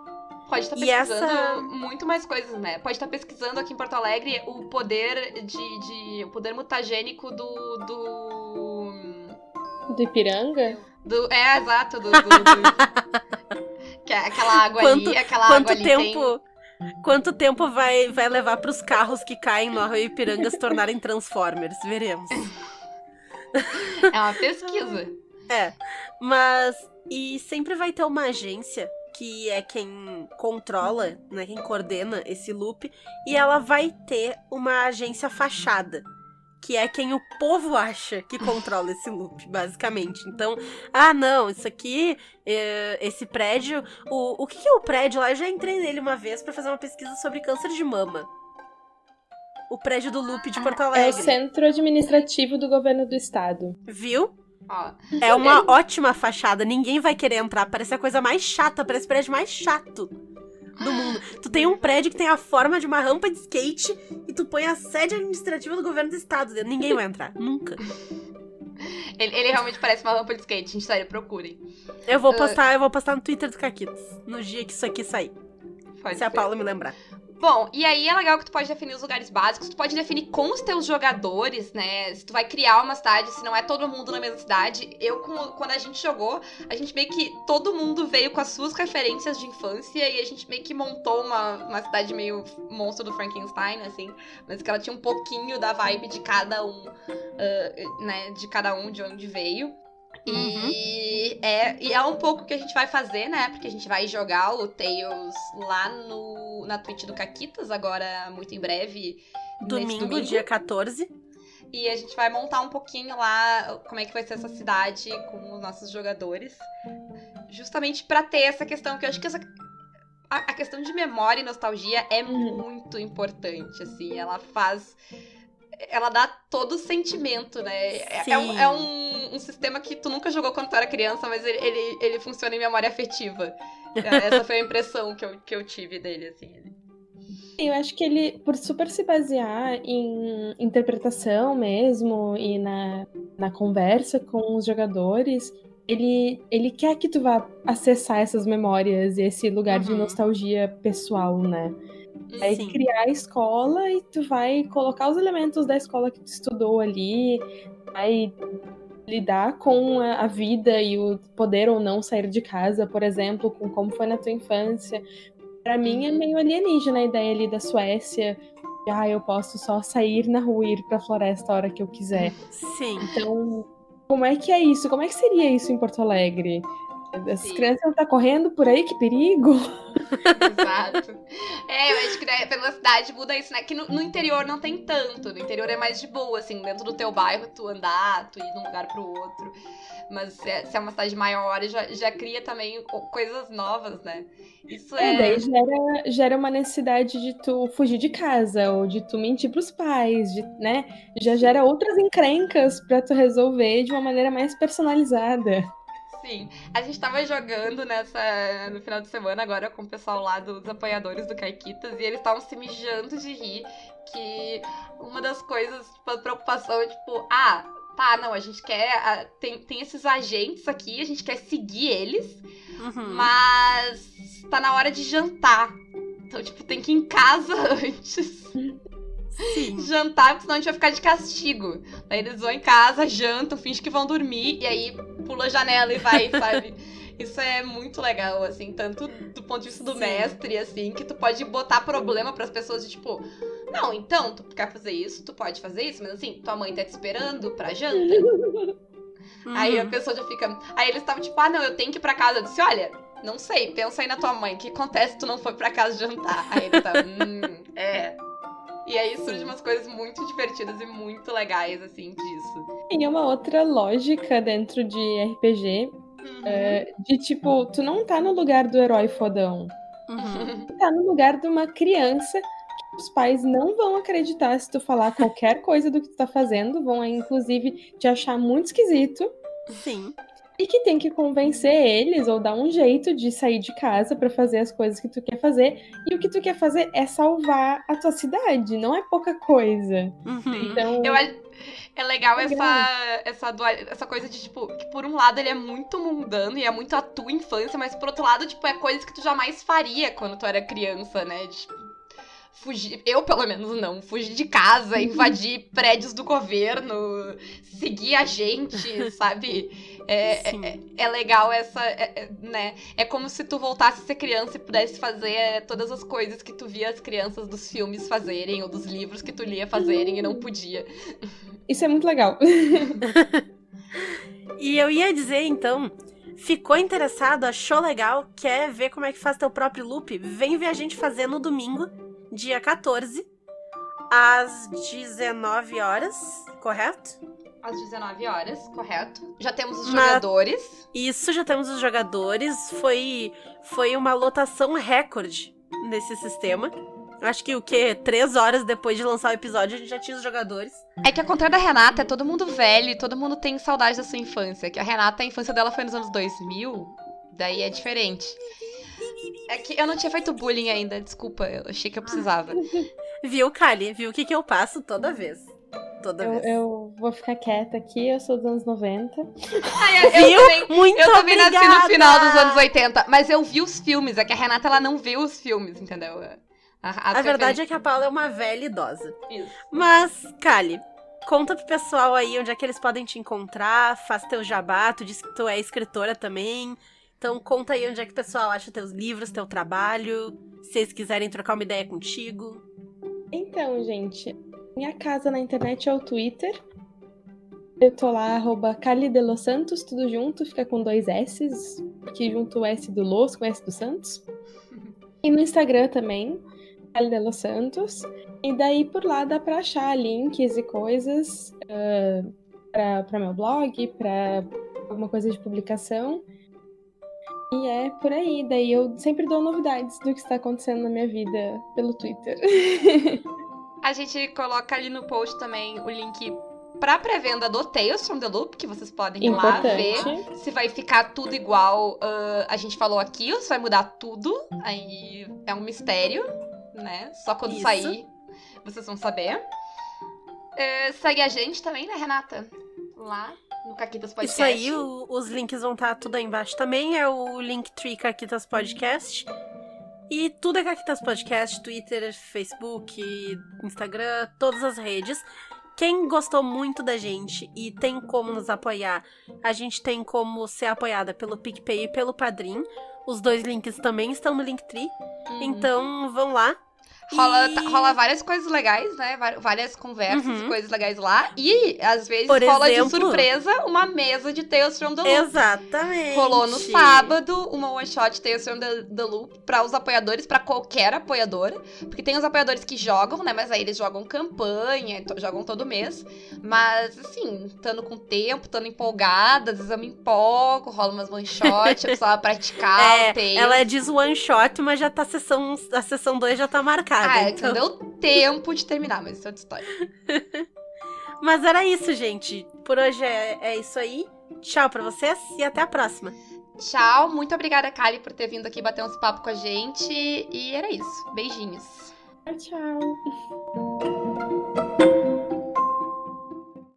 Pode estar E pesquisando essa- muito mais coisas, né? Pode estar pesquisando aqui em Porto Alegre o poder de. de- o poder mutagênico do. do. Do Ipiranga? do- é, exato, do. do- do- que é aquela água Quanto- ali, aquela Quanto água ali tempo. Quanto tempo vai, vai levar pros carros que caem no Arroio Ipiranga se tornarem Transformers? Veremos. tem. É uma pesquisa. É, mas e sempre vai ter uma agência que é quem controla, né, quem coordena esse loop, e ela vai ter uma agência fachada, que é quem o povo acha que controla esse loop, basicamente. Então, ah, não, isso aqui, é, esse prédio, o, o que, é o prédio lá? Eu já entrei nele uma vez pra fazer uma pesquisa sobre câncer de mama. O prédio do loop de Porto É o Alegre. centro administrativo do governo do estado. Viu? Ó, É uma ótima fachada, ninguém vai querer entrar. Parece a coisa mais chata, parece o prédio mais chato do mundo. Tu tem um prédio que tem a forma de uma rampa de skate e tu põe a sede administrativa do governo do estado dentro. Ninguém vai entrar, nunca. ele, ele realmente parece uma rampa de skate, gente, sério, procurem. Eu vou postar, eu vou postar no Twitter do Caquitos, no dia que isso aqui sair. Se a ser. Paula me lembrar. Bom, e aí é legal que tu pode definir os lugares básicos, tu pode definir com os teus jogadores, né? Se tu vai criar uma cidade, se não é todo mundo na mesma cidade. Eu, quando a gente jogou, a gente meio que. Todo mundo veio com as suas referências de infância e a gente meio que montou uma, uma cidade meio monstro do Frankenstein, assim. Mas que ela tinha um pouquinho da vibe de cada um, ah, né? De cada um de onde veio. E, é, e é um pouco o que a gente vai fazer, né? Porque a gente vai jogar o Tails lá no, na Twitch do Caquitas, agora muito em breve. nesse Domingo, dia 14. E a gente vai montar um pouquinho lá como é que vai ser essa cidade com os nossos jogadores. Justamente pra ter essa questão, que eu acho que essa. A, a questão de memória e nostalgia é Uhum. muito importante, assim. Ela faz. Ela dá todo o sentimento, né? É, é um, é um, um sistema que tu nunca jogou quando tu era criança, mas ele, ele, ele funciona em memória afetiva. É, <laughs> Essa foi a impressão que eu, que eu tive dele, assim. Eu acho que ele, por super se basear em interpretação mesmo e na, na conversa com os jogadores, ele, ele quer que tu vá acessar essas memórias e esse lugar de Uhum. nostalgia pessoal, né? Vai Sim. criar a escola e tu vai colocar os elementos da escola que tu estudou ali, vai lidar com a, a vida e o poder ou não sair de casa, por exemplo, com como foi na tua infância. Pra mim é Uhum. meio alienígena a ideia ali da Suécia. de, Ah, eu posso só sair na rua e ir pra floresta a hora que eu quiser. Sim. Então, como é que é isso? Como é que seria isso em Porto Alegre? As Sim. crianças vão estar correndo por aí, que perigo! <laughs> Exato. É, eu acho que né, pela cidade muda isso, né? Que no, no interior não tem tanto. No interior é mais de boa, assim, dentro do teu bairro, tu andar, tu ir de um lugar pro outro. Mas se é, se é uma cidade maior, já, já cria também co- coisas novas, né? Isso É, é. daí gera, gera uma necessidade de tu fugir de casa, ou de tu mentir pros pais, de, né? Já gera outras encrencas pra tu resolver de uma maneira mais personalizada. Sim. A gente tava jogando nessa no final de semana agora com o pessoal lá dos apoiadores do Caiquitas e eles estavam se mijando de rir que uma das coisas, tipo, a preocupação é tipo, ah, tá, não, a gente quer. ah, tem, tem esses agentes aqui, a gente quer seguir eles, Uhum. mas tá na hora de jantar. Então, tipo, tem que ir em casa <laughs> antes. Sim. <laughs> jantar, porque senão a gente vai ficar de castigo. Aí eles vão em casa, jantam, fingem que vão dormir, e aí pula a janela e vai, <laughs> sabe? Isso é muito legal, assim, tanto do ponto de vista do Sim. mestre, assim, que tu pode botar problema pras pessoas de tipo, não, então, tu quer fazer isso, tu pode fazer isso, mas assim, tua mãe tá te esperando pra janta. <laughs> Aí a Uhum. pessoa já fica. Aí eles estavam tipo, ah, não, eu tenho que ir pra casa. Eu disse, olha, não sei, pensa aí na tua mãe, o que acontece se tu não foi pra casa jantar? Aí ele tá, hum, é. E aí surgem umas coisas muito divertidas e muito legais, assim, disso. E é uma outra lógica dentro de RPG, Uhum. é, de tipo, tu não tá no lugar do herói fodão. Uhum. Tu tá no lugar de uma criança que os pais não vão acreditar se tu falar qualquer coisa do que tu tá fazendo, vão inclusive te achar muito esquisito. Sim. E que tem que convencer eles ou dar um jeito de sair de casa pra fazer as coisas que tu quer fazer. E o que tu quer fazer é salvar a tua cidade, não é pouca coisa. Uhum. Então, Eu. É legal É essa, essa, coisa de, tipo, que por um lado ele é muito mundano e é muito a tua infância, mas por outro lado, tipo, é coisas que tu jamais faria quando tu era criança, né? Tipo, fugir. Eu, pelo menos, não. Fugir de casa, invadir <laughs> prédios do governo, seguir a gente, sabe? É, Sim. é, é legal essa, é- é, né? É como se tu voltasse a ser criança e pudesse fazer é, todas as coisas que tu via as crianças dos filmes fazerem, ou dos livros que tu lia fazerem e não podia. isso é muito legal. <laughs> E eu ia dizer, então, ficou interessado, achou legal, quer ver como é que faz teu próprio loop? Vem ver a gente fazer no domingo, dia 14, às 19 horas, correto? Às 19 horas, correto? Já temos os Mas- jogadores. Isso, já temos os jogadores, foi, foi uma lotação recorde nesse sistema. Acho que o quê? Três horas depois de lançar o episódio, a gente já tinha os jogadores. É que ao contrário da Renata, é todo mundo velho e todo mundo tem saudade da sua infância. Que a Renata, a infância dela foi nos anos 2000, daí é diferente. É que eu não tinha feito bullying ainda, desculpa, eu achei que eu precisava. <laughs> Viu, Kali? Viu o que, que eu passo toda vez? Toda Eu, vez. eu vou ficar quieta aqui, eu sou dos anos 90. Ai, eu, Viu? eu também, Muito eu também nasci no final dos anos 80, mas eu vi os filmes, é que a Renata ela não viu os filmes, entendeu? A verdade é que a Paula é uma velha idosa. isso. Mas, Kali, conta pro pessoal aí onde é que eles podem te encontrar, faz teu jabá, tu disse que tu é escritora também. Então conta aí onde é que o pessoal acha teus livros, teu trabalho, se eles quiserem trocar uma ideia contigo. Então, gente, minha casa na internet é o Twitter. Eu tô lá, arroba Santos, tudo junto, fica com dois S's, aqui junto o S do Los com o S do Santos. E no Instagram também, Cali de Los Santos. E daí por lá dá pra achar links e coisas ah, pra, pra meu blog, pra alguma coisa de publicação. E é por aí. Daí eu sempre dou novidades do que está acontecendo na minha vida pelo Twitter. <laughs> A gente coloca ali no post também o link pra pré-venda do Tales from the Loop, que vocês podem ir lá ver se vai ficar tudo igual ah, a gente falou aqui ou se vai mudar tudo. Aí é um mistério, né? Só quando Isso. sair vocês vão saber. Eh, segue a gente também, né, Renata? Lá no Caquitas Podcast. Isso aí, o- os links vão estar tudo aí embaixo também. É o Linktree Caquitas Podcast. E tudo é Caquitas Podcast, Twitter, Facebook, Instagram, todas as redes. Quem gostou muito da gente e tem como nos apoiar, a gente tem como ser apoiada pelo PicPay e pelo Padrim. Os dois links também estão no Linktree. Uhum. Então, vão lá. Rola, E- tá- rola várias coisas legais, né? Vá- Várias conversas Uhum. e coisas legais lá. E, às vezes, Por rola exemplo- de surpresa uma mesa de Tales from the Loop. Exatamente. Rolou no sábado uma one shot Tales from the, the Loop para os apoiadores, para qualquer apoiadora. Porque tem os apoiadores que jogam, né? Mas aí eles jogam campanha, jogam todo mês. Mas, assim, estando com tempo, estando empolgada, às vezes eu me empolgo, rola umas one shot, a pessoa vai praticar É, o Tales. ela diz one shot, mas já tá a sessão, a sessão 2 já tá marcada. Ah, é que então. não deu tempo de terminar, mas isso é outra história. <laughs> Mas era isso, gente. Por hoje é, é isso aí. Tchau pra vocês e até a próxima. Tchau, muito obrigada, Kali, por ter vindo aqui bater uns papo com a gente. E era isso. Beijinhos. Tchau, tchau.